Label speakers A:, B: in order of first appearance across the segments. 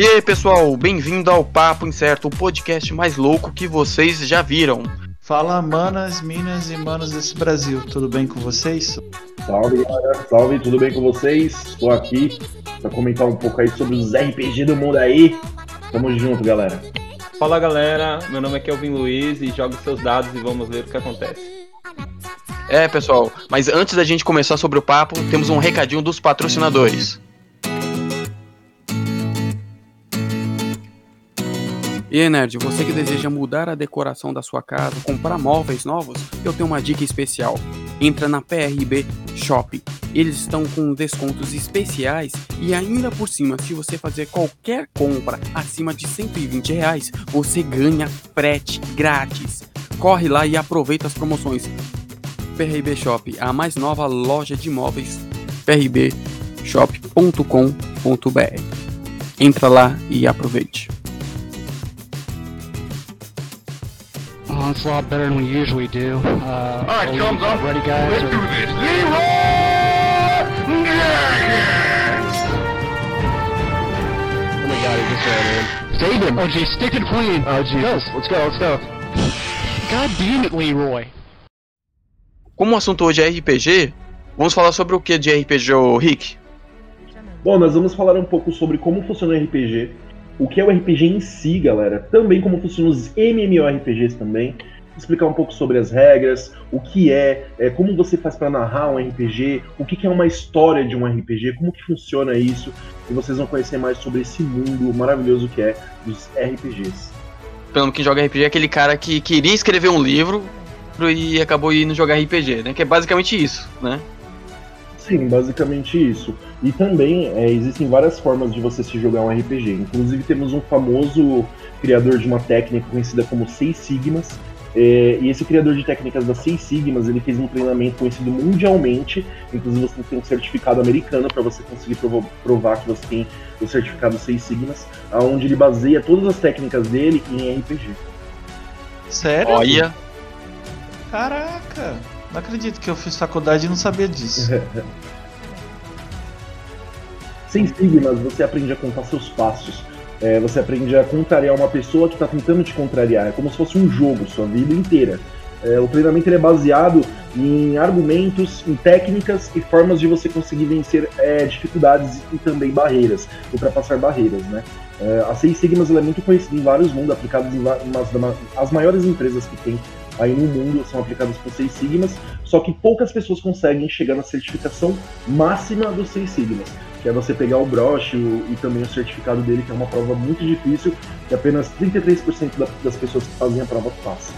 A: E aí, pessoal, bem-vindo ao Papo Incerto, o podcast mais louco que vocês já viram.
B: Fala, manas, minas e manos desse Brasil, tudo bem com vocês?
C: Salve, galera, salve, tudo bem com vocês? Estou aqui para comentar um pouco aí sobre os RPG do mundo aí. Tamo junto, galera.
D: Fala, galera, meu nome é Kelvin Luiz e jogue seus dados e vamos ver o que acontece.
A: É, pessoal, mas antes da gente começar sobre o papo, temos um recadinho dos patrocinadores.
E: E aí, nerd, você que deseja mudar a decoração da sua casa, comprar móveis novos, eu tenho uma dica especial. Entra na PRB Shop. Eles estão com descontos especiais e ainda por cima, se você fazer qualquer compra acima de 120 reais, você ganha frete grátis. Corre lá e aproveita as promoções. PRB Shop, a mais nova loja de móveis, prbshop.com.br. Entra lá e aproveite.
F: Lot better than we usually do. Uh,
G: All right, thumbs up.
F: Ready, guys?
G: Let's
F: or-
G: do this. Leroy Jenkins!
F: Oh my god, he just ran in. Save him! Oh jeez, stick to the queen! Oh Jesus, let's go, let's go. God damn it, Leroy!
A: Como o assunto hoje é RPG, vamos falar sobre o que de RPG, ô Rick?
C: Bom, nós vamos falar um pouco sobre como funciona o RPG, o que é o RPG em si, galera, também como funcionam os MMORPGs também, explicar um pouco sobre as regras, o que é, é, como você faz para narrar um RPG, o que, que é uma história de um RPG, como que funciona isso, e vocês vão conhecer mais sobre esse mundo maravilhoso que é dos RPGs.
A: Pelo que joga RPG é aquele cara que queria escrever um livro e acabou indo jogar RPG, né? Que é basicamente isso, né?
C: Sim, basicamente isso. E também é, existem várias formas de você se jogar um RPG. Inclusive temos um famoso criador de uma técnica conhecida como Seis Sigmas. é, e esse criador de técnicas das Seis Sigmas, ele fez um treinamento conhecido mundialmente. Inclusive você tem um certificado americano para você conseguir provo- provar que você tem o certificado Seis Sigmas, aonde ele baseia todas as técnicas dele em RPG.
B: Sério?
A: Olha,
B: Caraca! Não acredito que eu fiz faculdade e não sabia disso.
C: Sem sigmas, você aprende a contar seus passos. É, você aprende a contrariar uma pessoa que está tentando te contrariar. É como se fosse um jogo, sua vida inteira. É, o treinamento é baseado em argumentos, em técnicas e formas de você conseguir vencer é, dificuldades e também barreiras, ultrapassar barreiras, né? É, a Seis Sigmas é muito conhecida em vários mundos, aplicadas em da- as maiores empresas que tem aí no mundo são aplicadas por Seis Sigmas, só que poucas pessoas conseguem chegar na certificação máxima dos Seis Sigmas que é você pegar o broche o- e também o certificado dele, que é uma prova muito difícil, que apenas 33% da- das pessoas que fazem a prova passam.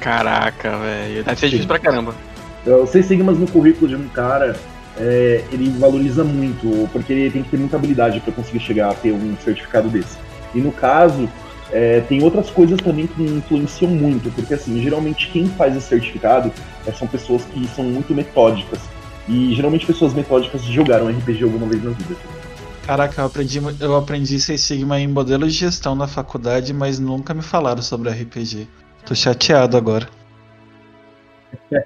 A: caraca, velho. Deve ser difícil pra caramba.
C: Então, Os seis sigmas no currículo de um cara, é, ele valoriza muito, porque ele tem que ter muita habilidade para conseguir chegar a ter um certificado desse. E no caso, é, tem outras coisas também que influenciam muito, porque assim, geralmente quem faz esse certificado é, são pessoas que são muito metódicas. E geralmente pessoas metódicas jogaram RPG alguma vez na vida.
B: Caraca, eu aprendi, eu aprendi Sigma em modelo de gestão na faculdade, mas nunca me falaram sobre RPG. Tô chateado agora.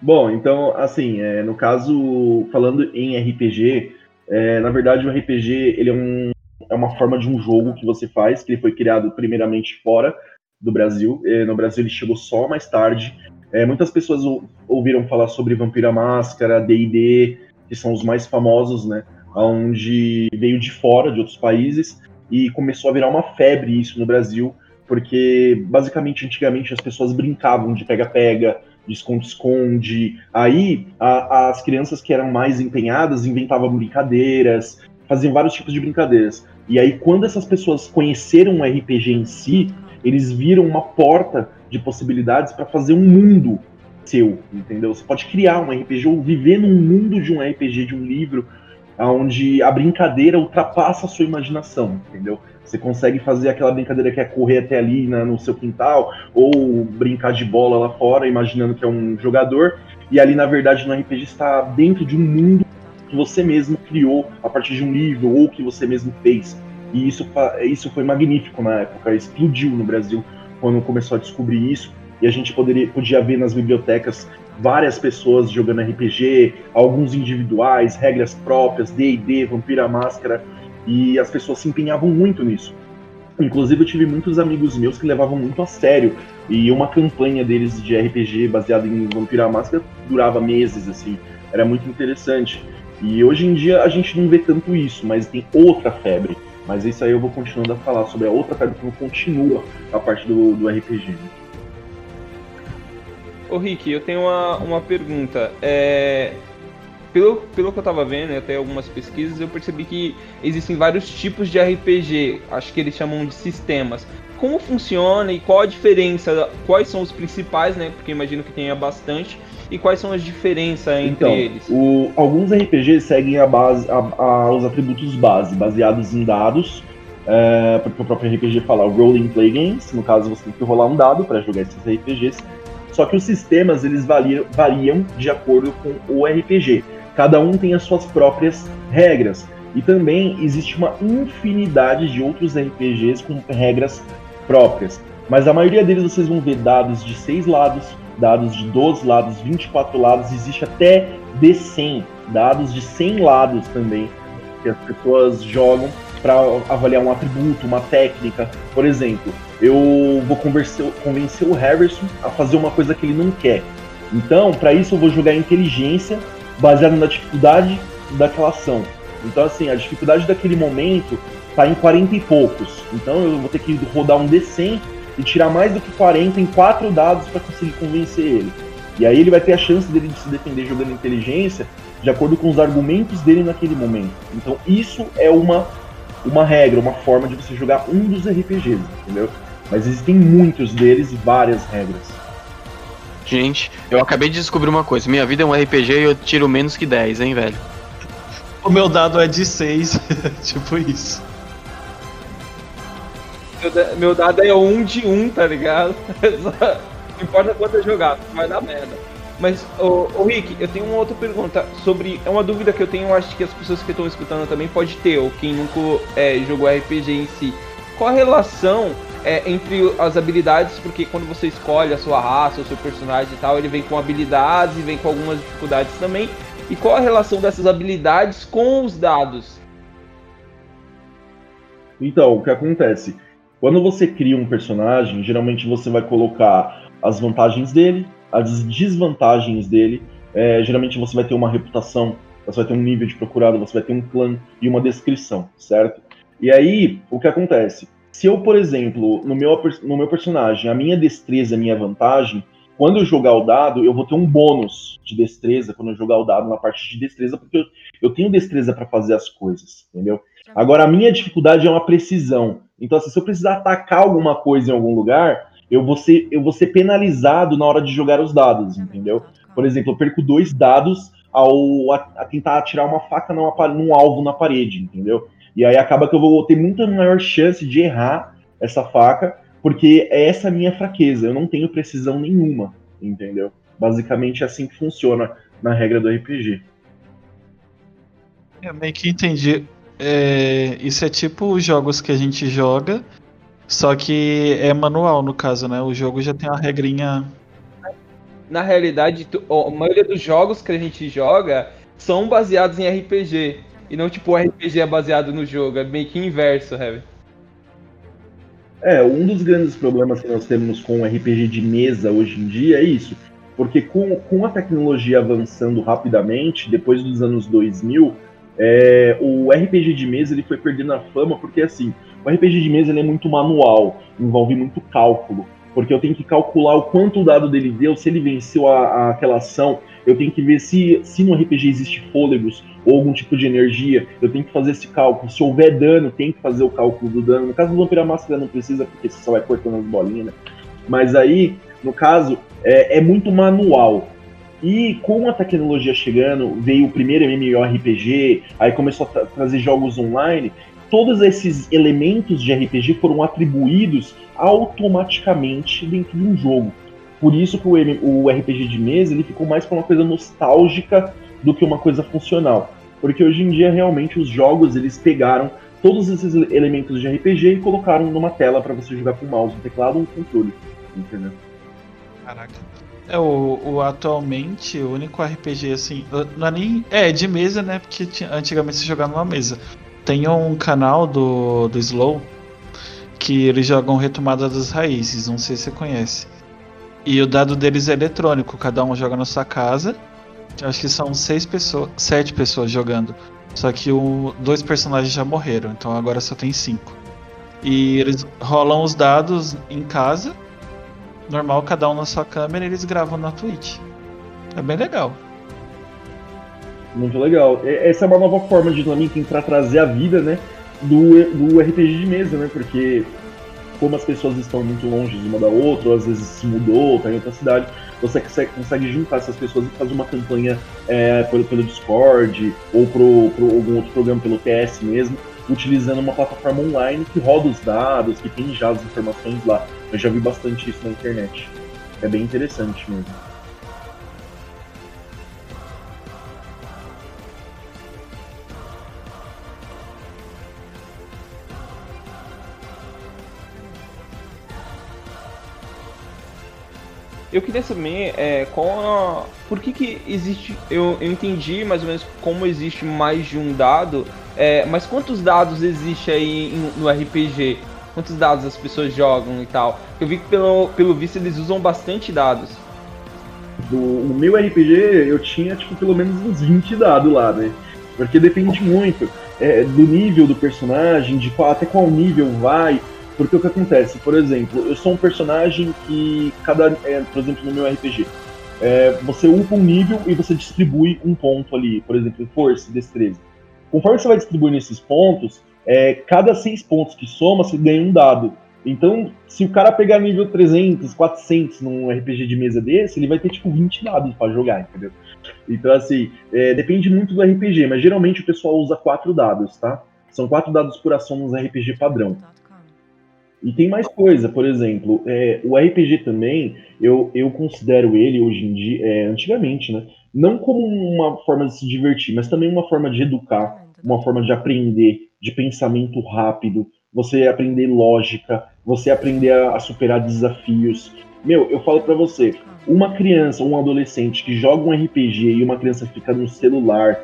C: Bom, então, assim, é, no caso, falando em RPG, é, na verdade o RPG ele é, um, é uma forma de um jogo que você faz, que ele foi criado primeiramente fora do Brasil. No Brasil ele chegou só mais tarde. É, muitas pessoas ou- ouviram falar sobre Vampira Máscara, D&D, que são os mais famosos, né? Onde veio de fora, de outros países, e começou a virar uma febre isso no Brasil, porque basicamente antigamente as pessoas brincavam de pega-pega, de esconde-esconde. Aí a- as crianças que eram mais empenhadas inventavam brincadeiras, faziam vários tipos de brincadeiras. E aí quando essas pessoas conheceram o RPG em si, eles viram uma porta de possibilidades para fazer um mundo seu, entendeu? Você pode criar um RPG ou viver num mundo de um RPG, de um livro, onde a brincadeira ultrapassa a sua imaginação, entendeu? Você consegue fazer aquela brincadeira que é correr até ali na- no seu quintal, ou brincar de bola lá fora, imaginando que é um jogador, e ali na verdade no RPG está dentro de um mundo que você mesmo criou a partir de um livro ou que você mesmo fez. E isso, isso foi magnífico na época, explodiu no Brasil quando começou a descobrir isso. E a gente poderia, podia ver nas bibliotecas várias pessoas jogando RPG, alguns individuais, regras próprias, D&D, Vampira Máscara, e as pessoas se empenhavam muito nisso. Inclusive eu tive muitos amigos meus que levavam muito a sério, e uma campanha deles de RPG baseada em Vampira Máscara durava meses, assim, era muito interessante. E hoje em dia a gente não vê tanto isso, mas tem outra febre. Mas isso aí eu vou continuando a falar sobre a outra febre como continua a parte do, do RPG. né?
D: Ô Rick, eu tenho uma, uma pergunta. É, pelo, pelo que eu tava vendo, até algumas pesquisas, eu percebi que existem vários tipos de RPG. Acho que eles chamam de sistemas. Como funciona e qual a diferença? Quais são os principais, né? Porque imagino que tenha bastante. E quais são as diferenças entre
C: Então,
D: eles?
C: o- alguns RPGs seguem a base, a- a- os atributos base, baseados em dados. É, porque o próprio RPG fala Rolling Play Games, no caso você tem que rolar um dado para jogar esses RPGs. Só que os sistemas eles variam, variam de acordo com o RPG. Cada um tem as suas próprias regras. E também existe uma infinidade de outros RPGs com regras próprias. Mas a maioria deles vocês vão ver dados de 6 lados, dados de 12 lados, 24 lados, existe até D100, dados de 100 lados também, que as pessoas jogam para avaliar um atributo, uma técnica. Por exemplo, eu vou convencer, convencer o Harrison a fazer uma coisa que ele não quer. Então, para isso eu vou jogar inteligência baseado na dificuldade daquela ação. Então, assim, a dificuldade daquele momento tá em 40 e poucos. Então eu vou ter que rodar um D100 e tirar mais do que 40 em quatro dados para conseguir convencer ele. E aí ele vai ter a chance dele de se defender jogando inteligência de acordo com os argumentos dele naquele momento. Então isso é uma, uma regra, uma forma de você jogar um dos RPGs, entendeu? Mas existem muitos deles e várias regras.
A: Gente, eu acabei de descobrir uma coisa. Minha vida é um RPG e eu tiro menos que 10, hein, velho?
B: O meu dado é de 6, tipo isso.
D: Meu, da- meu dado é um de um, tá ligado? Não importa quanto eu jogar, vai dar merda. Mas, ô, ô Rick, eu tenho uma outra pergunta sobre. É uma dúvida que eu tenho, eu acho que as pessoas que estão escutando também pode ter, ou quem nunca é, jogou RPG em si. Qual a relação é, entre as habilidades? Porque quando você escolhe a sua raça, o seu personagem e tal, ele vem com habilidades e vem com algumas dificuldades também. E qual a relação dessas habilidades com os dados?
C: Então, o que acontece? Quando você cria um personagem, geralmente você vai colocar as vantagens dele, as desvantagens dele. É, geralmente você vai ter uma reputação, você vai ter um nível de procurado, você vai ter um clã e uma descrição, certo? E aí, o que acontece? Se eu, por exemplo, no meu, no meu personagem, a minha destreza a minha vantagem, quando eu jogar o dado, eu vou ter um bônus de destreza quando eu jogar o dado na parte de destreza, porque eu, eu tenho destreza para fazer as coisas, entendeu? Agora, a minha dificuldade é uma precisão. Então, assim, se eu precisar atacar alguma coisa em algum lugar, eu vou ser, eu vou ser penalizado na hora de jogar os dados, entendeu? Por exemplo, eu perco dois dados ao a, a tentar atirar uma faca numa, num alvo na parede, entendeu? E aí acaba que eu vou ter muita maior chance de errar essa faca, porque é essa a minha fraqueza. Eu não tenho precisão nenhuma, entendeu? Basicamente é assim que funciona na regra do RPG.
B: Eu meio que entendi. É, isso é tipo os jogos que a gente joga, só que é manual no caso, né? O jogo já tem uma regrinha.
D: na realidade, tu- ó, a maioria dos jogos que a gente joga são baseados em RPG. E não tipo o RPG é baseado no jogo, é meio que inverso, Heavy.
C: É, um dos grandes problemas que nós temos com o RPG de mesa hoje em dia é isso. Porque com, com a tecnologia avançando rapidamente, depois dos anos 2000, é, o RPG de mesa ele foi perdendo a fama porque, assim, o RPG de mesa é muito manual, envolve muito cálculo. Porque eu tenho que calcular o quanto o dado dele deu, se ele venceu a, a- aquela ação, eu tenho que ver se, se no RPG existe fôlegos ou algum tipo de energia, eu tenho que fazer esse cálculo. Se houver dano, tem que fazer o cálculo do dano. No caso do Vampira Máscara não precisa, porque você só vai cortando as bolinhas, né? Mas aí, no caso, é, é muito manual. E com a tecnologia chegando, veio o primeiro MMORPG, aí começou a tra- trazer jogos online, todos esses elementos de RPG foram atribuídos automaticamente dentro de um jogo. Por isso que o, o RPG de mesa ele ficou mais para uma coisa nostálgica do que uma coisa funcional. Porque hoje em dia realmente os jogos eles pegaram todos esses ele- elementos de RPG e colocaram numa tela para você jogar com mouse, um teclado ou um controle. Entendeu?
B: Caraca. É, o, o atualmente, o único RPG assim. Não é nem. É, de mesa, né? Porque antigamente se jogava numa mesa. Tem um canal do, do Slow que eles jogam Retomada das Raízes, não sei se você conhece. E o dado deles é eletrônico, cada um joga na sua casa. Acho que são seis pessoas, sete pessoas jogando. Só que o, dois personagens já morreram, então agora só tem cinco. E eles rolam os dados em casa, normal, cada um na sua câmera, e eles gravam na Twitch. É bem legal.
C: Muito legal. Essa é uma nova forma de dinâmica para trazer a vida, né? Do, do RPG de mesa, né? Porque como as pessoas estão muito longe uma da outra, ou às vezes se mudou, está em outra cidade, você consegue, consegue juntar essas pessoas e fazer uma campanha é, pelo, pelo Discord ou pro, pro algum outro programa pelo TS mesmo, utilizando uma plataforma online que roda os dados, que tem já as informações lá. Eu já vi bastante isso na internet. É bem interessante mesmo.
D: Eu queria saber é, qual a... por que, que existe. Eu, eu entendi mais ou menos como existe mais de um dado, é, mas quantos dados existe aí no RPG? Quantos dados as pessoas jogam e tal? Eu vi que pelo, pelo visto eles usam bastante dados.
C: Do, o meu RPG eu tinha tipo pelo menos uns 20 dados lá, né? Porque depende muito é, do nível do personagem, de qual, até qual nível vai. Porque o que acontece, por exemplo, eu sou um personagem que cada, é, por exemplo, no meu RPG, é, você upa um nível e você distribui um ponto ali, por exemplo, força, destreza. Conforme você vai distribuindo esses pontos, é, cada seis pontos que soma, você ganha um dado. Então, se o cara pegar nível 300, 400 num RPG de mesa desse, ele vai ter tipo 20 dados para jogar, entendeu? Então, assim, é, depende muito do RPG, mas geralmente o pessoal usa quatro dados, tá? São quatro dados por ação nos RPG padrão. E tem mais coisa, por exemplo, é, o RPG também, eu, eu considero ele hoje em dia, é, antigamente, né? Não como uma forma de se divertir, mas também uma forma de educar, uma forma de aprender, de pensamento rápido, você aprender lógica, você aprender a, a superar desafios. Meu, eu falo para você, uma criança, um adolescente que joga um RPG e uma criança fica no celular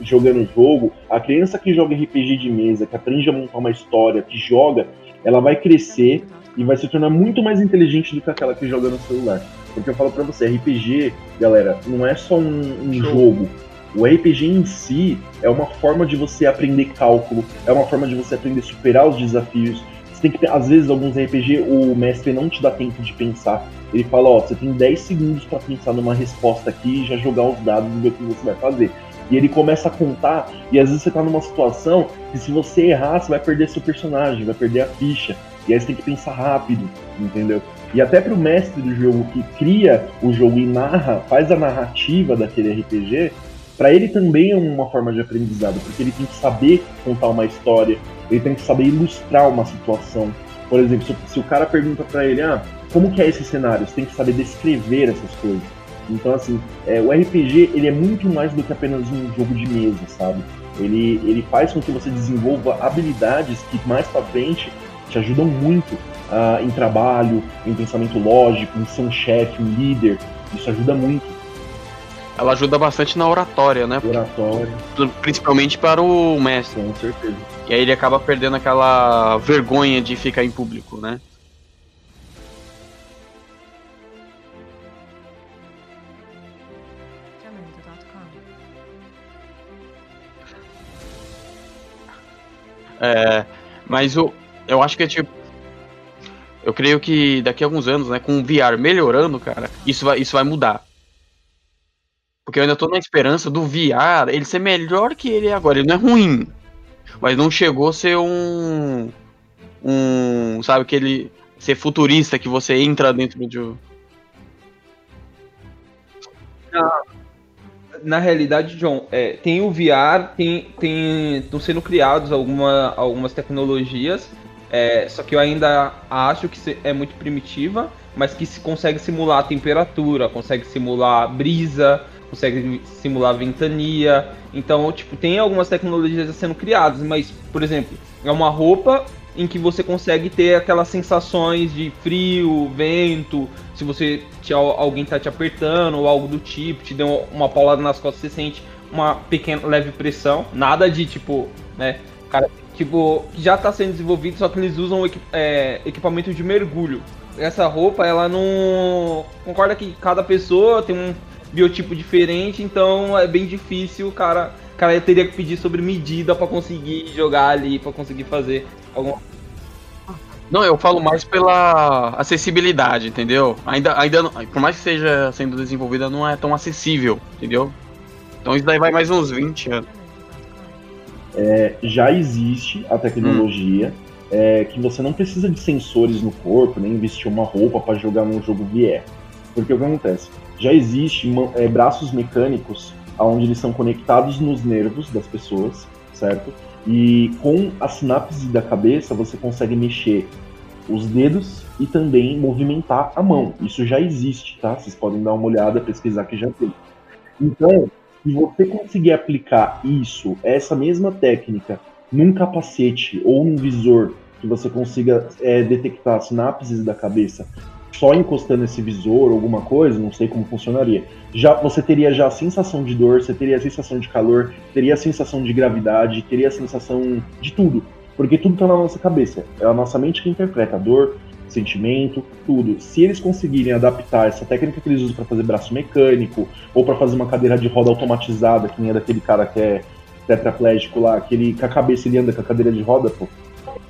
C: jogando jogo, a criança que joga RPG de mesa, que aprende a montar uma história, que joga, ela vai crescer e vai se tornar muito mais inteligente do que aquela que joga no celular. Porque eu falo para você, RPG, galera, não é só um, um jogo. O RPG em si é uma forma de você aprender cálculo, é uma forma de você aprender a superar os desafios. Você tem que, às vezes, alguns RPG, o mestre não te dá tempo de pensar. Ele fala, ó, você tem 10 segundos para pensar numa resposta aqui e já jogar os dados e ver o que você vai fazer. E ele começa a contar, e às vezes você tá numa situação que se você errar, você vai perder seu personagem, vai perder a ficha. E aí você tem que pensar rápido, entendeu? E até pro mestre do jogo que cria o jogo e narra, faz a narrativa daquele RPG, para ele também é uma forma de aprendizado, porque ele tem que saber contar uma história, ele tem que saber ilustrar uma situação. Por exemplo, se, se o cara pergunta para ele, ah, como que é esse cenário? Você tem que saber descrever essas coisas. Então, assim, é, o RPG ele é muito mais do que apenas um jogo de mesa, sabe? Ele, ele faz com que você desenvolva habilidades que mais para frente te ajudam muito uh, em trabalho, em pensamento lógico, em ser um chefe, um líder. Isso ajuda muito.
A: Ela ajuda bastante na oratória, né?
C: Oratória.
A: Principalmente para o mestre.
C: Com certeza.
A: E aí ele acaba perdendo aquela vergonha de ficar em público, né? É, mas o, eu acho que é tipo. Eu creio que daqui a alguns anos, né, com o VR melhorando, cara, isso vai, isso vai mudar. Porque eu ainda tô na esperança do VR ele ser melhor que ele é agora. Ele não é ruim. Mas não chegou a ser um. Um. Sabe, aquele. Ser futurista que você entra dentro de.
D: Não na realidade, John, é, tem o VR, tem estão sendo criados alguma, algumas tecnologias, é, só que eu ainda acho que é muito primitiva, mas que se consegue simular temperatura, consegue simular brisa, consegue simular ventania. Então, tipo, tem algumas tecnologias sendo criadas, mas, por exemplo, é uma roupa em que você consegue ter aquelas sensações de frio, vento, se você te, alguém tá te apertando ou algo do tipo, te deu uma paulada nas costas, você sente uma pequena leve pressão, nada de tipo, né, cara, tipo, já tá sendo desenvolvido, só que eles usam é, equipamento de mergulho. Essa roupa, ela não concorda que cada pessoa tem um biotipo diferente, então é bem difícil, cara. O cara teria que pedir sobre medida para conseguir jogar ali, para conseguir fazer alguma
A: não, eu falo mais pela acessibilidade, entendeu? Ainda, ainda não, por mais que seja sendo desenvolvida, não é tão acessível, entendeu? Então isso daí vai mais uns 20 anos.
C: É, já existe a tecnologia hum. é, que você não precisa de sensores no corpo, nem vestir uma roupa para jogar num jogo VR. Porque o que acontece? Já existe é, braços mecânicos onde eles são conectados nos nervos das pessoas, certo? E com a sinapse da cabeça você consegue mexer os dedos e também movimentar a mão. Isso já existe, tá? Vocês podem dar uma olhada, pesquisar que já tem. Então, se você conseguir aplicar isso, essa mesma técnica, num capacete ou num visor que você consiga é, detectar sinapses da cabeça só encostando esse visor ou alguma coisa, não sei como funcionaria. Já você teria já a sensação de dor, você teria a sensação de calor, teria a sensação de gravidade, teria a sensação de tudo, porque tudo está na nossa cabeça. É a nossa mente que interpreta a dor, sentimento, tudo. Se eles conseguirem adaptar essa técnica que eles usam para fazer braço mecânico ou para fazer uma cadeira de roda automatizada, que nem é daquele cara que é tetraplégico lá, que ele a cabeça ele anda com a cadeira de roda, pô.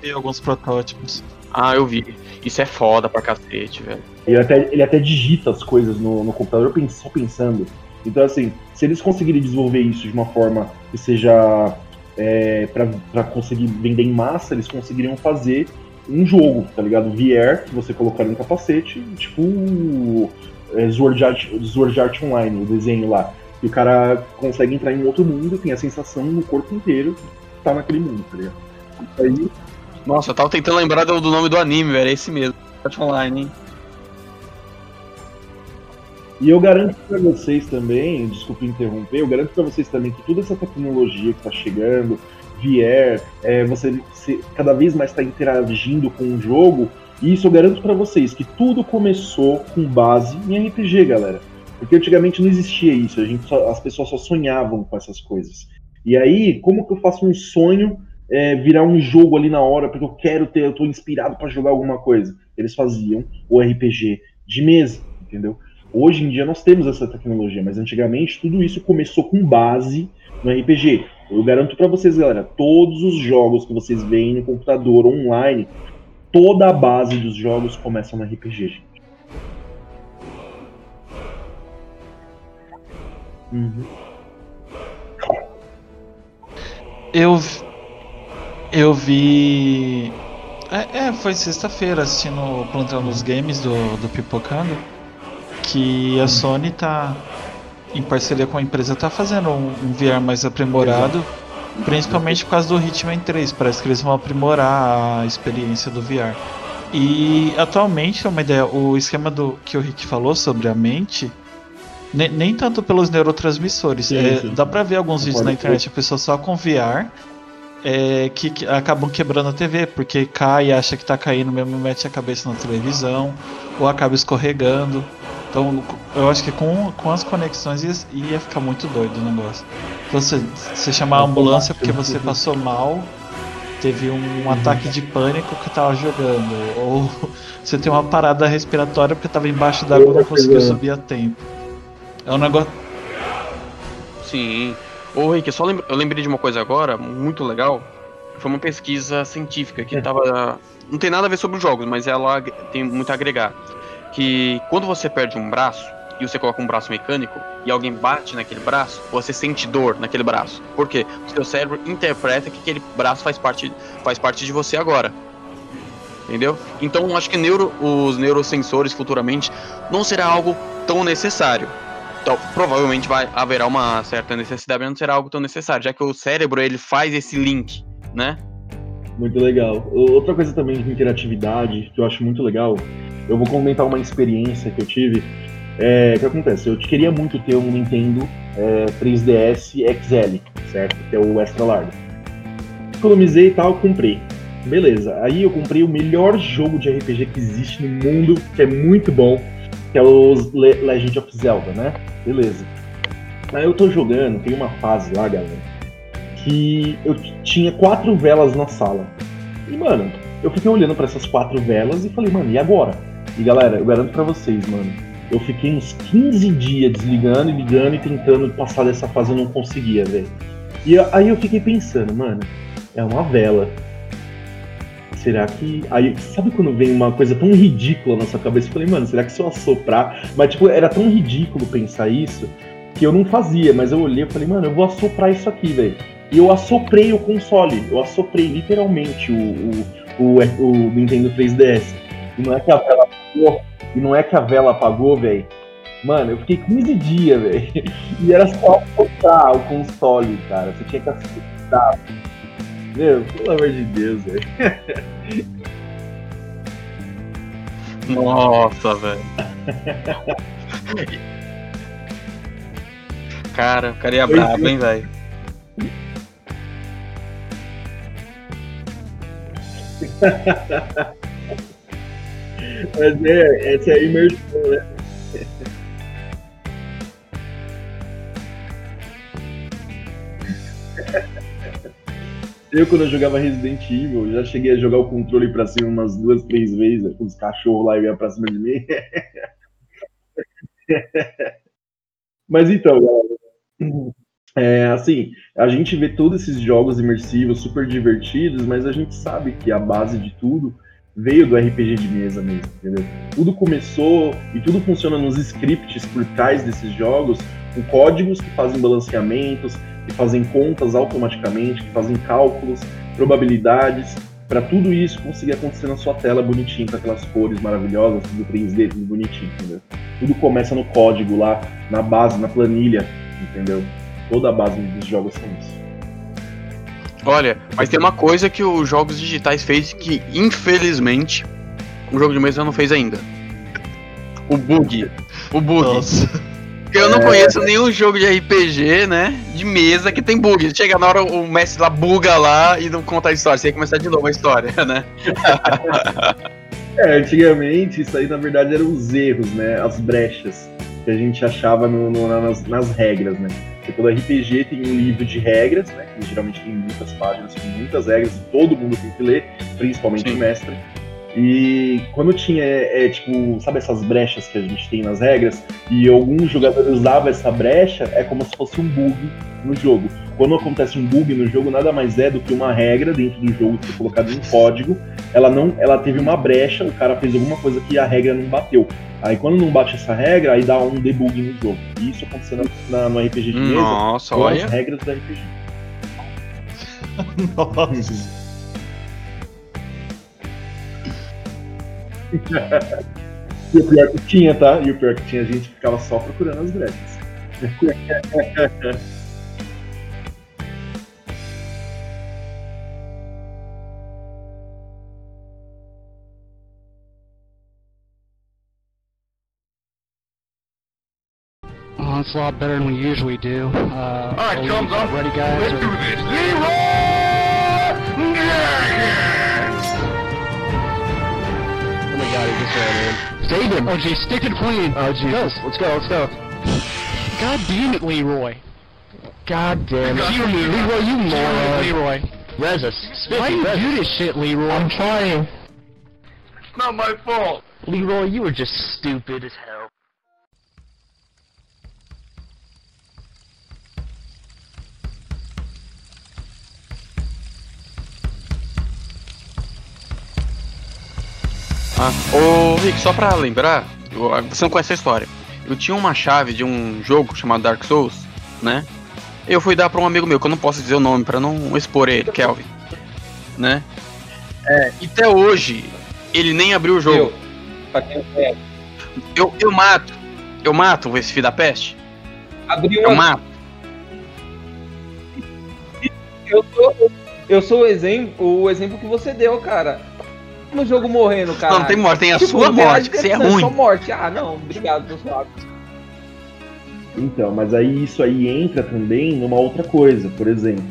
B: Tem alguns protótipos.
A: Ah, eu vi. Isso é foda pra cacete, velho.
C: Ele até, ele até digita as coisas no, no computador só pensando. Então, assim, se eles conseguirem desenvolver isso de uma forma que seja é, para conseguir vender em massa, eles conseguiriam fazer um jogo, tá ligado? VR, que você colocar no capacete, tipo é, Sword, Art, Sword Art Online, o desenho lá. E o cara consegue entrar em outro mundo, tem a sensação no corpo inteiro que tá naquele mundo, tá ligado? Aí
A: nossa, eu tava tentando lembrar do, do nome do anime, velho. É esse mesmo. Art Online, hein?
C: E eu garanto para vocês também, desculpe interromper, eu garanto para vocês também que toda essa tecnologia que está chegando, VR, é, você cada vez mais está interagindo com o jogo, e isso eu garanto para vocês que tudo começou com base em RPG, galera. Porque antigamente não existia isso, a gente só, as pessoas só sonhavam com essas coisas. E aí, como que eu faço um sonho é, virar um jogo ali na hora, porque eu quero ter, eu tô inspirado para jogar alguma coisa. Eles faziam o RPG de mesa, entendeu? Hoje em dia nós temos essa tecnologia, mas antigamente tudo isso começou com base no RPG. Eu garanto para vocês, galera, todos os jogos que vocês veem no computador online, toda a base dos jogos começa no RPG, gente.
B: Uhum. Eu eu vi. É, é foi sexta-feira assistindo o Plantão dos Games do, do Pipocando. Que a Sony tá. Em parceria com a empresa, tá fazendo um, um VR mais aprimorado. Principalmente por causa do Hitman 3. Parece que eles vão aprimorar a experiência do VR. E atualmente, é uma ideia, o esquema do que o Rick falou sobre a mente, nem, nem tanto pelos neurotransmissores. É, dá pra ver alguns vídeos na internet, a pessoa só com VR é, que, que, acabam quebrando a TV, porque cai, acha que tá caindo mesmo, mete a cabeça na televisão, ou acaba escorregando. Então, eu acho que com, com as conexões ia, ia ficar muito doido o negócio. Então, você, você chamar a ambulância porque você passou mal, teve um ataque de pânico que tava jogando, ou você tem uma parada respiratória porque tava embaixo d'água e não conseguiu subir a tempo. É um negócio.
A: Sim. Ô, Rick, só lembra... eu lembrei de uma coisa agora, muito legal. Foi uma pesquisa científica que é. tava. Não tem nada a ver sobre os jogos, mas ela tem muito a agregar. Que quando você perde um braço e você coloca um braço mecânico e alguém bate naquele braço, você sente dor naquele braço. Por quê? O seu cérebro interpreta que aquele braço faz parte, faz parte de você agora. Entendeu? Então acho que neuro, os neurosensores futuramente não será algo tão necessário. Então, provavelmente vai haverá uma certa necessidade, mas não será algo tão necessário, já que o cérebro ele faz esse link, né?
C: Muito legal. Outra coisa também de interatividade que eu acho muito legal, eu vou comentar uma experiência que eu tive. É, o que acontece? Eu queria muito ter um Nintendo é, 3DS XL, certo? Que é o extra largo. Economizei e tal, comprei. beleza. Aí eu comprei o melhor jogo de RPG que existe no mundo, que é muito bom, que é o Le Legend of Zelda, né? Beleza. Aí eu tô jogando, tem uma fase lá, galera, que eu tinha quatro velas na sala. E, mano, eu fiquei olhando para essas quatro velas e falei, mano, e agora? E galera, eu garanto pra vocês, mano, eu fiquei uns 15 dias desligando e ligando e tentando passar dessa fase eu não conseguia, velho. E aí eu fiquei pensando, mano, é uma vela. Será que. Aí, sabe quando vem uma coisa tão ridícula na sua cabeça? Eu falei, mano, será que se eu assoprar. Mas, tipo, era tão ridículo pensar isso que eu não fazia, mas eu olhei e falei, mano, eu vou assoprar isso aqui, velho. E eu assoprei o console, eu assoprei literalmente o, o, o, o Nintendo 3DS. E não é que a vela apagou, e não é que a vela apagou, velho. Mano, eu fiquei 15 dias, velho. E era só assoprar o console, cara. Você tinha que assoprar. Meu, pelo amor de Deus, velho.
A: Nossa, velho. Cara, o cara ia brabo, hein, velho.
C: Mas é, essa é a imersão, né? Eu, quando eu jogava Resident Evil, já cheguei a jogar o controle pra cima umas duas, três vezes, com os cachorros lá e ia pra cima de mim. Mas então, é, assim, a gente vê todos esses jogos imersivos super divertidos, mas a gente sabe que a base de tudo veio do RPG de mesa mesmo, entendeu? Tudo começou e tudo funciona nos scripts por trás desses jogos, com códigos que fazem balanceamentos, que fazem contas automaticamente, que fazem cálculos, probabilidades, para tudo isso conseguir acontecer na sua tela bonitinho, com aquelas cores maravilhosas, tudo 3D, tudo bonitinho, entendeu? Tudo começa no código lá, na base, na planilha, entendeu? Toda a base dos jogos são isso.
A: Olha, mas tem uma coisa que os jogos digitais fez que, infelizmente, o jogo de mesa não fez ainda. O bug. O bug.
B: Nossa.
A: Porque eu não conheço nenhum jogo de RPG, né? De mesa que tem bug. Chega na hora o mestre lá buga lá e não conta a história. Você tem que começar de novo a história, né?
C: É, antigamente isso aí na verdade eram os erros, né? As brechas que a gente achava no, no- nas, nas regras, né? Porque todo RPG tem um livro de regras, né? Que geralmente tem muitas páginas com muitas regras e todo mundo tem que ler, principalmente
A: Sim.
C: o mestre. E quando tinha, é, tipo, sabe essas brechas que a gente tem nas regras, e algum jogador usava essa brecha, é como se fosse um bug no jogo. Quando acontece um bug no jogo, nada mais é do que uma regra dentro do jogo que foi colocada em código. Ela não, ela teve uma brecha, o cara fez alguma coisa que a regra não bateu. Aí quando não bate essa regra, aí dá um debug no jogo. E isso aconteceu na, na- no RPG de mesa
A: Nossa,
C: com
A: olha.
C: as regras do RPG.
B: Nossa.
C: E o pior que tinha, tá? E o pior que tinha, a gente ficava só procurando as brechas.
F: Oh, it's a lot better than we usually do. Uh,
G: Alright,
F: are we
G: thumbs up.
F: Ready, guys?
G: Let's
F: or-
G: do this. Leroy Jenkins!
F: Oh my god, he just ran in. Save him! Oh geez, stick to the plane! Oh jeez, let's, let's go, let's go. God damn it, Leroy! God damn it.
G: You, Leroy.
F: Leroy, you moron!
G: Leroy.
F: Res us. Why do you do this shit, Leroy? I'm trying.
G: It's not my fault.
F: Leroy, you were just stupid as hell.
A: Ah, ô Rick, só pra lembrar, eu- você não conhece a história. Eu tinha uma chave de um jogo chamado Dark Souls, né? Eu fui dar pra um amigo meu, que eu não posso dizer o nome pra não expor ele, Kelvin. Né? É, e até hoje, ele nem abriu o jogo.
D: Eu.
A: Eu, eu mato. Eu mato esse filho da peste.
D: Abri
A: Eu
D: uma.
A: mato.
D: Eu sou, eu sou o exemplo, o exemplo que você deu, cara. No jogo morrendo, cara.
A: Não, não tem morte, tem a
D: Tipo,
A: sua morte, que você é ruim.
D: Só morte. Ah, não, obrigado, tô suave.
C: Então, mas aí isso aí entra também numa outra coisa. Por exemplo,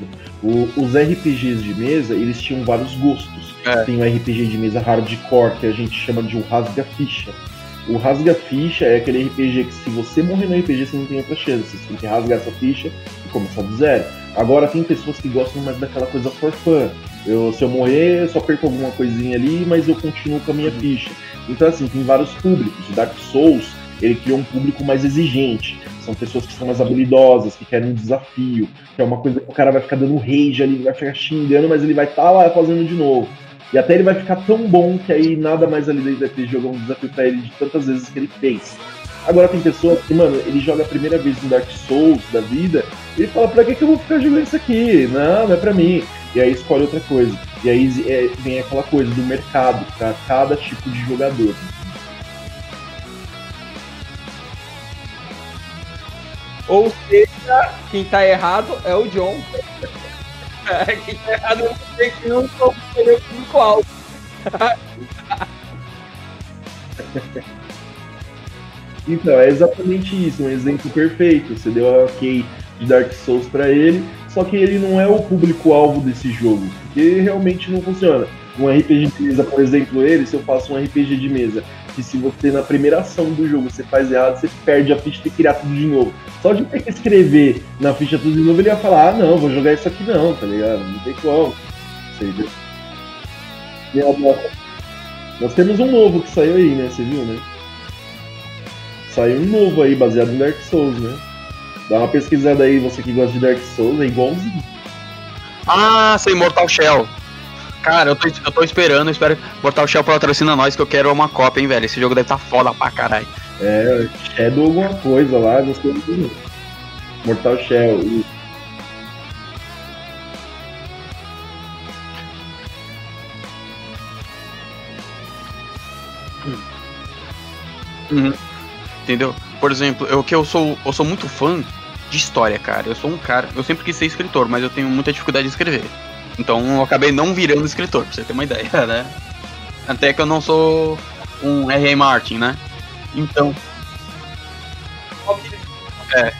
C: o- os RPGs de mesa, eles tinham vários gostos.
A: É.
C: Tem o RPG de mesa hardcore, que a gente chama de o rasga-ficha. O rasga-ficha é aquele RPG que se você morrer no RPG, você não tem outra chance. Você tem que rasgar essa ficha e começar do zero. Agora tem pessoas que gostam mais daquela coisa for fun. Eu, se eu morrer, eu só perco alguma coisinha ali, mas eu continuo com a minha ficha. Então, assim, tem vários públicos. O Dark Souls, ele criou um público mais exigente. São pessoas que são mais habilidosas, que querem um desafio, que é uma coisa que o cara vai ficar dando rage ali, vai ficar xingando, mas ele vai estar lá fazendo de novo. E até ele vai ficar tão bom que aí nada mais ali dentro vai ter jogar um desafio pra ele de tantas vezes que ele fez. Agora tem pessoas que, mano, ele joga a primeira vez no Dark Souls da vida, e ele fala, pra que, que eu vou ficar jogando isso aqui? Não, não é pra mim. E aí escolhe outra coisa. E aí é, vem aquela coisa do mercado pra cada tipo de jogador.
D: Ou seja, quem tá errado é o John. É, quem tá errado é você que não soube escolher o público-alvo.
C: Então, é exatamente isso, um exemplo perfeito. Você deu a key de Dark Souls pra ele, só que ele não é o público-alvo desse jogo, porque realmente não funciona. Um RPG de mesa, por exemplo, ele, se eu faço um RPG de mesa, que se você na primeira ação do jogo você faz errado, você perde a ficha e tem que criar tudo de novo. Só de ter que escrever na ficha tudo de novo, ele ia falar, ah não, vou jogar isso aqui não, tá ligado? Não tem como. Seja, nós temos um novo que saiu aí, né? Você viu, né? Saiu um novo aí, baseado em Dark Souls, né? Dá uma pesquisada aí, você que gosta de Dark Souls, é igualzinho.
A: Ah, sei, Mortal Shell. Cara, eu tô, eu tô esperando, eu espero que Mortal Shell patrocina nós, que eu quero uma cópia, hein, velho. Esse jogo deve estar foda pra caralho.
C: É, Shadow alguma coisa lá, gostei muito. Mortal Shell. E
A: Entendeu? Por exemplo, eu que eu sou, eu sou muito fã de história, cara. Eu sou um cara, eu sempre quis ser escritor, mas eu tenho muita dificuldade de escrever. Então eu acabei não virando escritor, pra você ter uma ideia, né? Até que eu não sou um R.A. Martin, né? Então, É.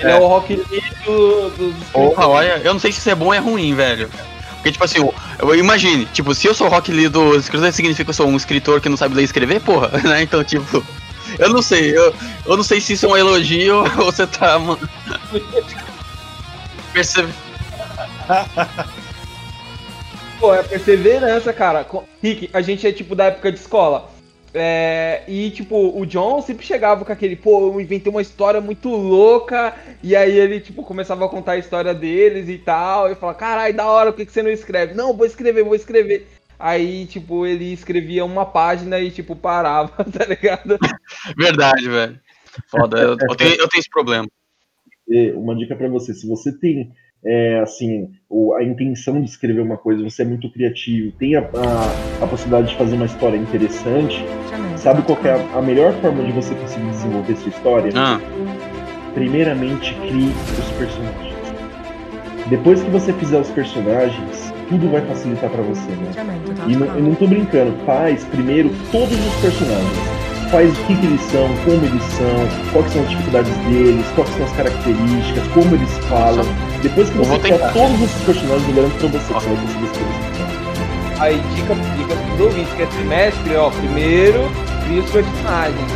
D: Ele é, o Rock Lee do, dos
A: porra, olha, eu não sei se isso é bom ou é ruim, velho. Porque, tipo assim, eu, eu imagine, tipo, se eu sou Rock Lee do escritor, significa que eu sou um escritor que não sabe ler e escrever, porra, né? Então, tipo, eu não sei, eu, eu não sei se isso é um elogio ou você tá. Percebe?
D: Pô, é perseverança, cara. Rick, a gente é tipo da época de escola. É, e tipo, o John sempre chegava com aquele, pô, eu inventei uma história muito louca. E aí ele, tipo, começava a contar a história deles e tal. E falava, caralho, da hora, por que, que você não escreve? Não, vou escrever, vou escrever. Aí, tipo, ele escrevia uma página e, tipo, parava, tá ligado?
A: Verdade, velho. Foda, eu, eu tenho, eu tenho esse problema.
C: e uma dica pra você, se você tem é, assim, o- a intenção de escrever uma coisa, você é muito criativo, tem a, a, a possibilidade de fazer uma história interessante, sabe qual que é a, a melhor forma de você conseguir desenvolver sua história?
A: Ah,
C: primeiramente crie os personagens. Depois que você fizer os personagens, tudo vai facilitar pra você, né? E não, eu não tô brincando, faz primeiro todos os personagens. Faz o que, que eles são, como eles são, quais são as dificuldades deles, quais são as características, como eles falam. Depois que você
A: tentar.
C: todos esses personagens, eu garanto pra você que você vai conseguir escrever.
D: Aí, dica, dica pro ouvinte que é trimestre, ó, primeiro, cria os personagens.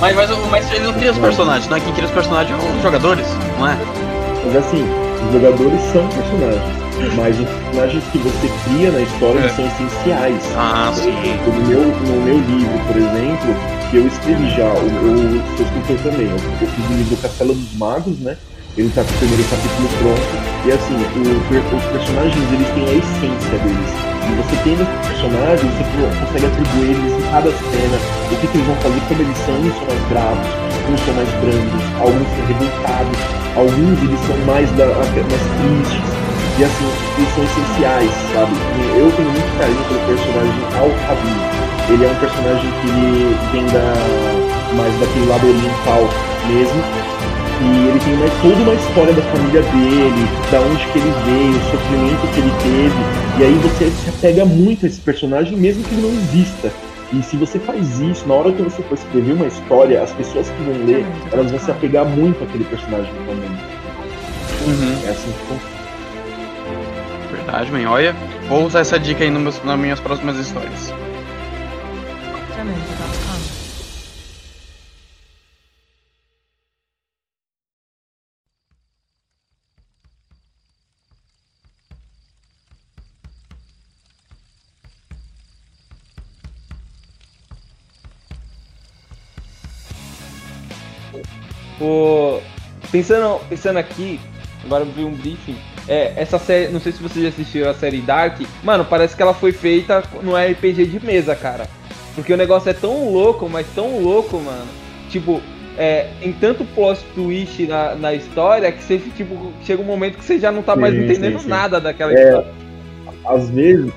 A: mas, mas, mas ele não cria os personagens, não é? Quem cria os personagens são os jogadores, não é?
C: Mas assim, os jogadores são personagens, mas os personagens que você cria na história
A: É.
C: eles são essenciais.
A: Ah, sim.
C: No meu, no meu livro, por exemplo, que eu escrevi já, eu, eu sou escritor também, eu, fiz o livro Castelo dos Magos, né? Ele tá com o primeiro capítulo pronto. E assim, o os personagens, eles têm a essência deles. E você tendo esses personagens, você co- consegue atribuir eles em cada cena, o que, que eles vão fazer, como eles são, uns são mais bravos, uns são mais brandos, alguns são revoltados, alguns eles são mais, da, mais tristes. E assim, eles são essenciais, sabe? Eu tenho muito carinho pelo personagem Al Habib. Ele é um personagem que vem da mais daquele lado oriental mesmo. E ele tem uma, toda uma história da família dele, da onde que ele veio, o sofrimento que ele teve. E aí você se apega muito a esse personagem, mesmo que ele não exista. E se você faz isso, na hora que você for escrever uma história, as pessoas que vão ler, elas vão se apegar muito àquele personagem também.
A: Uhum.
C: É assim que funciona.
A: Verdade, man. Olha, vou usar essa dica aí nos meus- nas minhas próximas histórias.
D: O... Pensando, pensando aqui, agora eu vi um briefing. É, essa série, não sei se vocês já assistiram a série Dark. Mano, parece que ela foi feita no RPG de mesa, cara. Porque o negócio é tão louco, mas tão louco, mano. Tipo, é, tem tanto plot twist na, na história que você, tipo, chega um momento que você já não tá mais
C: Sim,
D: entendendo
C: sim, sim.
D: nada daquela
C: É.
D: história.
C: Às vezes,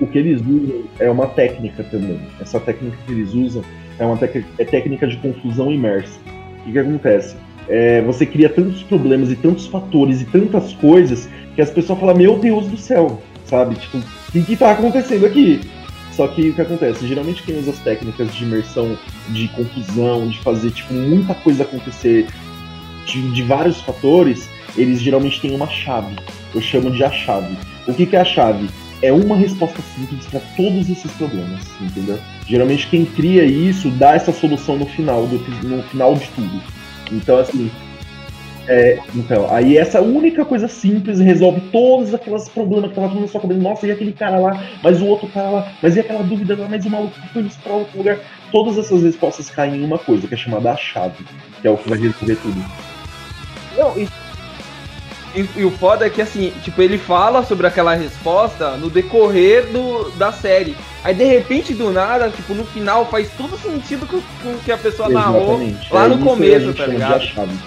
C: o que eles usam é uma técnica também. Essa técnica que eles usam é uma é técnica de confusão imersa. O que, que acontece? É, você cria tantos problemas e tantos fatores e tantas coisas que as pessoas falam, meu Deus do céu, sabe? Tipo, o que, que tá acontecendo aqui? Só que o que acontece? Geralmente quem usa as técnicas de imersão, de confusão, de fazer tipo, muita coisa acontecer de, de vários fatores, eles geralmente têm uma chave. Eu chamo de a chave. O que, que é a chave? É uma resposta simples para todos esses problemas, entendeu? Geralmente quem cria isso dá essa solução no final, do, no final de tudo. Então, assim. É, então, aí essa única coisa simples resolve todos aqueles problemas que tava na sua cabeça. Nossa, e aquele cara lá, mas o outro cara lá, mas e aquela dúvida lá, mas o maluco que foi isso pra outro lugar. Todas essas respostas caem em uma coisa, que é chamada a chave, que é o que vai resolver tudo.
D: Não, e, e, e o foda é que assim, tipo, ele fala sobre aquela resposta no decorrer do, da série. Aí de repente, do nada, tipo, no final faz todo sentido com com o que a pessoa narrou
C: Exatamente.
D: lá
C: É
D: no começo, tá
C: de
D: ligado?
C: a chave.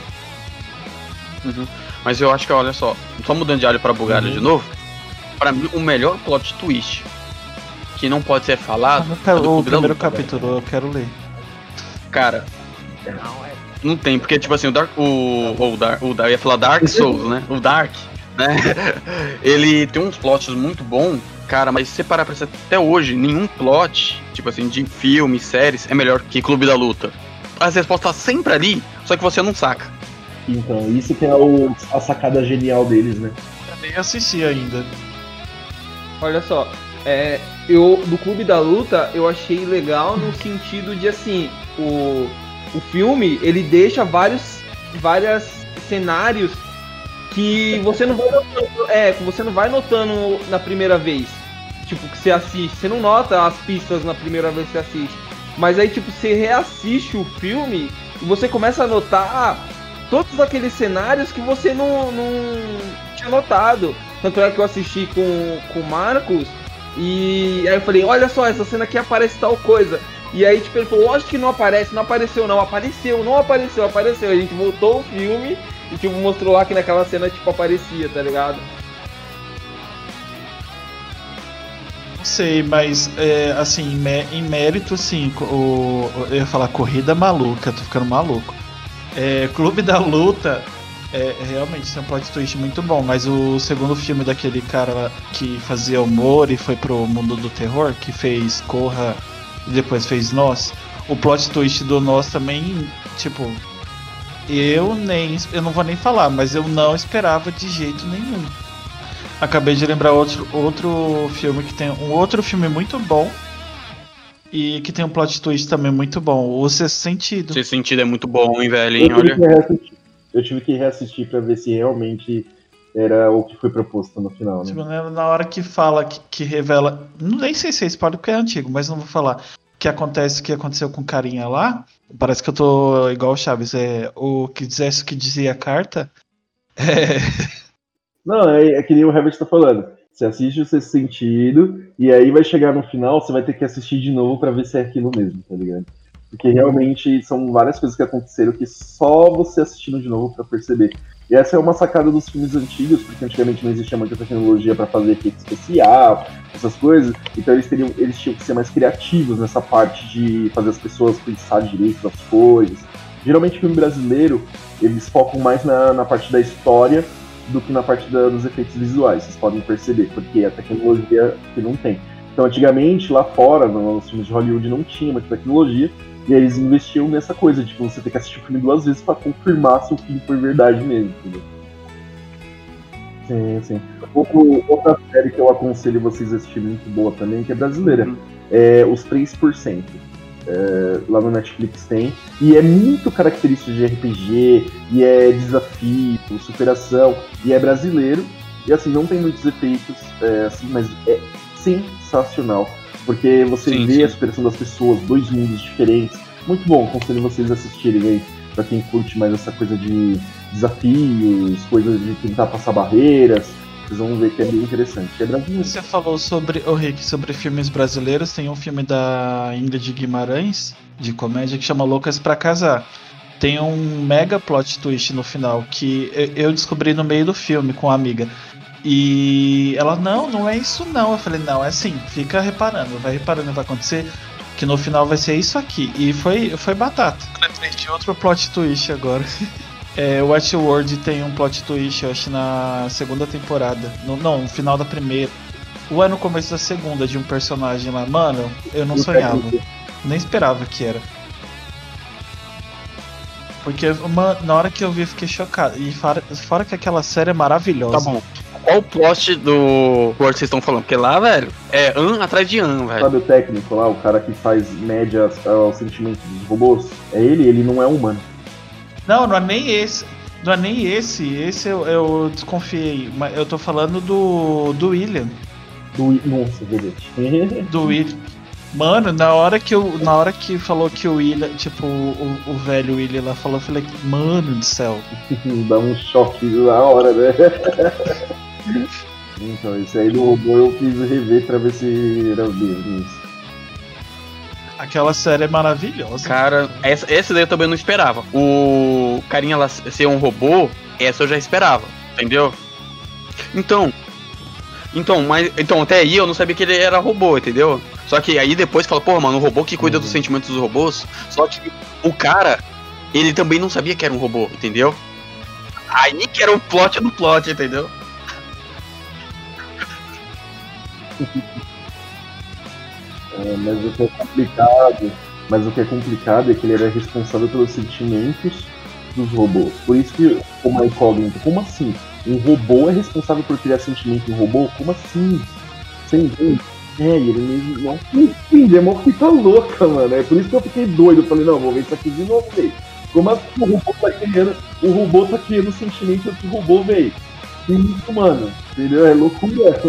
A: Mas eu acho que, olha só, só mudando de alho pra bugalho
C: Uhum.
A: de novo, pra mim o melhor plot twist que não pode ser falado
B: Ah,
A: é do
B: o primeiro
A: Luta, velho.
B: capítulo, eu quero ler.
A: Cara, não tem, porque tipo assim, o Dark. O, ou o Dark. O Dark eu ia falar Dark Souls, né? O Dark, né? Ele tem uns plots muito bons, cara, mas se você parar pra pensar até hoje, nenhum plot, tipo assim, de filme, séries, é melhor que Clube da Luta. As respostas tá sempre ali, só que você não saca.
C: Então, isso que é o- a sacada genial deles, né?
B: Eu nem assisti ainda.
D: Olha só, é, eu do Clube da Luta eu achei legal no sentido de assim, o, o filme ele deixa vários vários cenários que você não vai notando, é, você não vai notando na primeira vez. Tipo, que você assiste, você não nota as pistas na primeira vez que você assiste. Mas aí tipo, você reassiste o filme e você começa a notar todos aqueles cenários que você não, não tinha notado. Tanto é que eu assisti com, com o Marcos e aí eu falei, olha só, essa cena aqui aparece tal coisa. E aí, tipo, ele falou, lógico que não aparece, não apareceu não, apareceu, não apareceu, apareceu. A gente voltou o filme e tipo, mostrou lá que naquela cena, tipo, aparecia, tá ligado?
B: Não sei, mas é, assim, em mé- em mérito, sim, o, eu ia falar corrida maluca, tô ficando maluco. É, Clube da Luta é realmente tem um plot twist muito bom, mas o segundo filme daquele cara que fazia humor e foi pro mundo do terror, que fez Corra e depois fez Nós, o plot twist do Nós também, tipo, eu nem. Eu não vou nem falar, mas eu não esperava de jeito nenhum. Acabei de lembrar outro, outro filme que tem um outro filme muito bom e que tem um plot twist também muito bom. O Sexto Sentido.
A: Esse sentido é muito bom, hein, velho,
C: Eu
A: hein?
C: tive,
A: Olha.
C: eu tive que reassistir pra ver se realmente era o que foi proposto no final, né?
B: Tipo, né, na hora que fala, que, que revela. Não nem sei se é spoiler porque é antigo, mas não vou falar. Que acontece o que aconteceu com o carinha lá. Parece que eu tô igual o Chaves. É, o que dissesse o que dizia a carta. É,
C: Não, é, é que nem o Herbert tá falando. Você assiste o sexto sentido, e aí vai chegar no final, você vai ter que assistir de novo pra ver se é aquilo mesmo, tá ligado? Porque realmente são várias coisas que aconteceram que só você assistindo de novo pra perceber. E essa é uma sacada dos filmes antigos, porque antigamente não existia muita tecnologia pra fazer efeito especial, essas coisas. Então eles, teriam, eles tinham que ser mais criativos nessa parte de fazer as pessoas pensar direito nas coisas. Geralmente filme brasileiro, eles focam mais na, na parte da história do que na parte da- dos efeitos visuais, vocês podem perceber, porque a tecnologia que não tem. Então, antigamente, lá fora, nos filmes de Hollywood, não tinha muita tecnologia, e aí eles investiam nessa coisa, de você ter que assistir o filme duas vezes pra confirmar se o filme foi verdade mesmo, entendeu? Sim, sim. Outro- outra série que eu aconselho vocês a assistirem muito boa também, que é brasileira,
A: Uhum.
C: é Os 3%. É, lá no Netflix tem. E é muito característico de RPG, e é desafio, superação, e é brasileiro. E assim, não tem muitos efeitos, é, assim, mas é sensacional. Porque você
A: Sim,
C: vê
A: sim.
C: a superação das pessoas, dois mundos diferentes. Muito bom, aconselho vocês a assistirem aí. Pra quem curte mais essa coisa de desafios, coisas de tentar passar barreiras. Vocês vão ver que é bem interessante. É brasileiro.
B: Você falou sobre, o Rick, sobre filmes brasileiros. Tem um filme da Ingrid Guimarães, de comédia, que chama Loucas pra Casar. Tem um mega plot twist no final que eu- eu descobri no meio do filme com a amiga. E ela, não, não é isso não. Eu falei, não, é assim, fica reparando, vai reparando o que vai acontecer. Que no final vai ser isso aqui. E foi, foi batata. Outro plot twist agora. É, o Watchworld tem um plot twist, eu acho, na segunda temporada. No, não, no final da primeira. Ou é no começo da segunda, de um personagem lá. Mano, eu não sonhava. Nem esperava que era. Porque uma, na hora que eu vi, eu fiquei chocado. E fora, fora que aquela série é maravilhosa.
A: Tá bom. Qual o plot do Word que vocês estão falando? Porque lá, velho, é an atrás de an, velho.
C: Sabe o técnico lá, o cara que faz média ao sentimento dos robôs? É ele, ele não é humano.
B: Não, não é nem esse. Não é nem esse. Esse eu, eu desconfiei. Mas eu tô falando do, do William.
C: Do... Nossa, verdade.
B: Do William. Mano, na hora que eu, na hora que falou que o William, tipo, o, o velho William lá falou, eu falei, mano do céu.
C: Dá um choque na hora, né? então, esse aí do robô eu quis rever pra ver se era mesmo isso.
B: Aquela série é maravilhosa.
A: Cara, essa, essa daí eu também não esperava. O carinha lá ser um robô, essa eu já esperava, entendeu? Então. Então, mas. Então, até aí eu não sabia que ele era robô, entendeu? Só que aí depois fala, porra, mano, o robô que cuida dos sentimentos dos robôs. Só que o cara, ele também não sabia que era um robô, entendeu? Aí que era o plot do plot, entendeu?
C: É, mas o que é complicado, mas o que é complicado é que ele era responsável pelos sentimentos dos robôs. Por isso que uma incógnita, como assim? Um robô é responsável por criar sentimento em um robô? Como assim? Você entende? É, ele mesmo não entende, é uma fita louca, mano. É por isso que eu fiquei doido. Eu falei, não, vou ver isso aqui de novo, velho. Como assim o robô tá criando. O robô tá criando sentimento do robô, velho. Isso, mano? Entendeu? É loucura.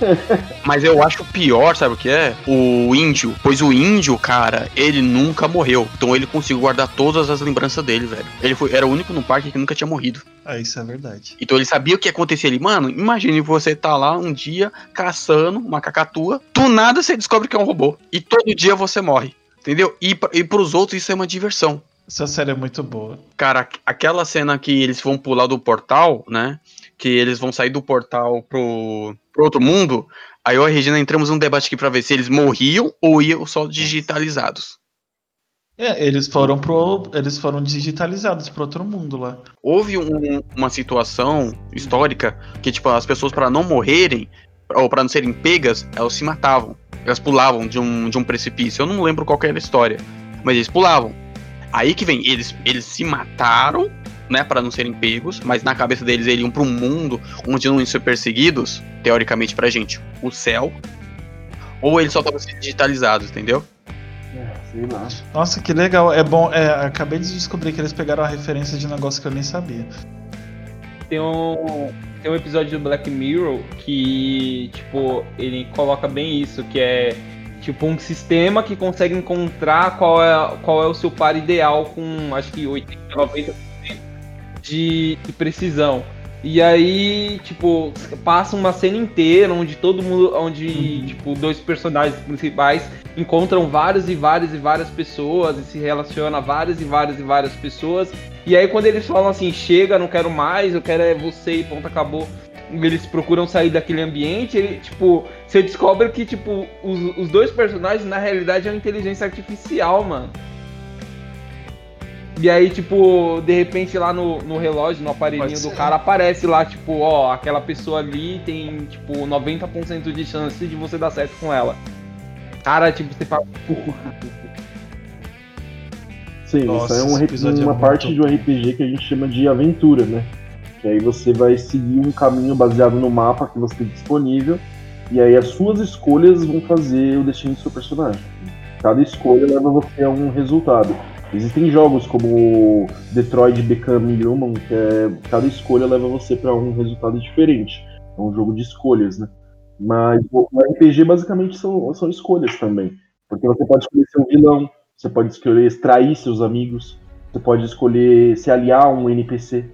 A: Mas eu acho pior, sabe o que é? O índio. Pois o índio, cara, ele nunca morreu. Então ele conseguiu guardar todas as lembranças dele, velho. Ele foi, era o único no parque que nunca tinha morrido.
B: Ah, isso é verdade.
A: Então ele sabia o que ia acontecer ali. Mano, imagine você tá lá um dia caçando uma cacatua. Do nada você descobre que é um robô. E todo dia você morre. Entendeu? E, e pros outros isso é uma diversão.
B: Essa série é muito boa.
A: Cara, aquela cena que eles vão pular do portal, né? Que eles vão sair do portal pro, pro outro mundo. Aí eu e a Regina entramos num debate aqui pra ver se eles morriam ou iam só digitalizados.
B: É, eles foram pro. Eles foram digitalizados pro outro mundo lá.
A: Houve um- uma situação histórica que, tipo, as pessoas para não morrerem ou para não serem pegas, elas se matavam. Elas pulavam de um, de um precipício. Eu não lembro qual que era a história, mas eles pulavam. Aí que vem, eles, eles se mataram, né, para não serem pegos, mas na cabeça deles eles iam para um mundo onde não iam ser perseguidos, teoricamente pra gente, o céu. Ou eles só estavam sendo digitalizados, entendeu?
C: É, sei lá.
B: Nossa, que legal. É bom. É, acabei de descobrir que eles pegaram a referência de um negócio que eu nem sabia.
D: Tem um, tem um episódio do Black Mirror que, tipo, ele coloca bem isso, que é tipo um sistema que consegue encontrar qual é, qual é o seu par ideal com acho que 80, 90% de, de precisão. E aí, tipo, passa uma cena inteira onde todo mundo, onde, tipo, dois personagens principais encontram várias e várias e várias pessoas e se relaciona a várias e várias e várias pessoas. E aí quando eles falam assim, chega, não quero mais, eu quero é você e ponto, acabou. Eles procuram sair daquele ambiente, ele, tipo, você descobre que, tipo, os, os dois personagens, na realidade, é uma inteligência artificial, mano. E aí, tipo, de repente lá no, no relógio, no aparelhinho do cara, aparece lá, tipo, ó, aquela pessoa ali tem, tipo, 90% de chance de você dar certo com ela. Cara, tipo, você fala,
C: Sim,
B: Nossa,
C: isso é um
B: é
C: uma
B: muito
C: parte de um RPG que a gente chama de aventura, né? Que aí você vai seguir um caminho baseado no mapa que você tem disponível, e aí as suas escolhas vão fazer o destino do seu personagem. Cada escolha leva você a um resultado. Existem jogos como Detroit Become Human, que é cada escolha leva você para um resultado diferente. É um jogo de escolhas, né? Mas o RPG basicamente são, são escolhas também. Porque você pode escolher ser um vilão, você pode escolher extrair seus amigos, você pode escolher se aliar a um NPC.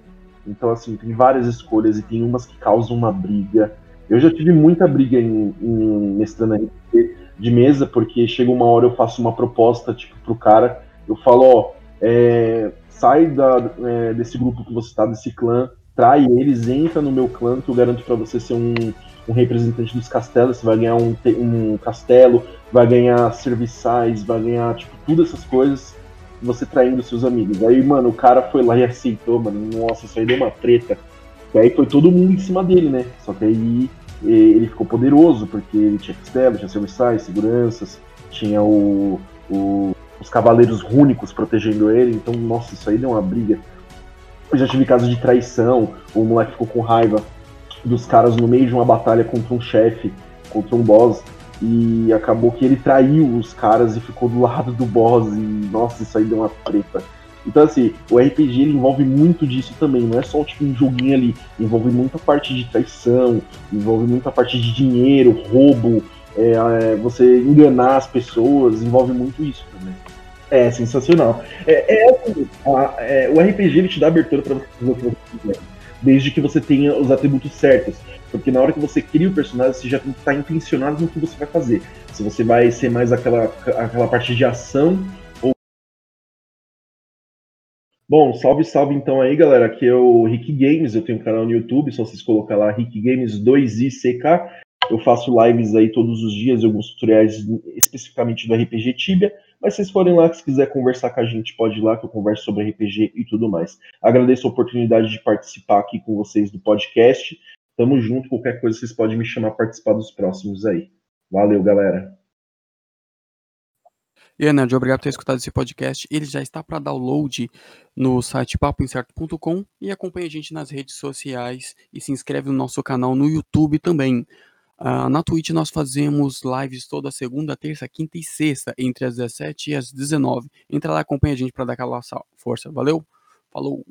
C: Então, assim, tem várias escolhas e tem umas que causam uma briga. Eu já tive muita briga em, em mestrando de mesa, porque chega uma hora eu faço uma proposta, tipo, pro cara, eu falo, ó, é, sai da, é, desse grupo que você tá, desse clã, trai eles, entra no meu clã, que eu garanto pra você ser um, um representante dos castelos, você vai ganhar um, um castelo, vai ganhar serviçais, vai ganhar, tipo, tudo essas coisas, você traindo seus amigos. Aí, mano, o cara foi lá e aceitou, mano, nossa, isso aí deu uma treta. E aí foi todo mundo em cima dele, né? Só que aí ele ficou poderoso, porque ele tinha castelo, tinha serviçais, seguranças, tinha o, o- os cavaleiros rúnicos protegendo ele, então, nossa, isso aí deu uma briga. Eu já tive casos de traição, o moleque ficou com raiva dos caras no meio de uma batalha contra um chefe, contra um boss, e acabou que ele traiu os caras e ficou do lado do boss, e nossa, isso aí deu uma treta. Então, assim, o RPG ele envolve muito disso também, não é só tipo um joguinho ali, envolve muita parte de traição, envolve muita parte de dinheiro, roubo, é, é, você enganar as pessoas, envolve muito isso também. É sensacional. É, é assim, a- é, o RPG ele te dá abertura para você fazer o que você quiser, desde que você tenha os atributos certos. Porque na hora que você cria o personagem, você já está intencionado no que você vai fazer. Se você vai ser mais aquela, aquela parte de ação ou. Bom, salve, salve então aí, galera. Aqui é o Rick Games, eu tenho um canal no YouTube, só vocês colocar lá Rick Games 2ICK. Eu faço lives aí todos os dias, alguns tutoriais especificamente do RPG Tibia. Mas se vocês forem lá, que se quiser conversar com a gente, pode ir lá que eu converso sobre RPG e tudo mais. Agradeço a oportunidade de participar aqui com vocês do podcast. Tamo junto, qualquer coisa vocês podem me chamar participar dos próximos aí. Valeu, galera.
E: E aí, Nerd, obrigado por ter escutado esse podcast. Ele já está para download no site papoincerto.com e acompanha a gente nas redes sociais e se inscreve no nosso canal no YouTube também. Ah, na Twitch nós fazemos lives toda segunda, terça, quinta e sexta, entre as 17 e as 19. Entra lá acompanha a gente para dar aquela força. Valeu? Falou!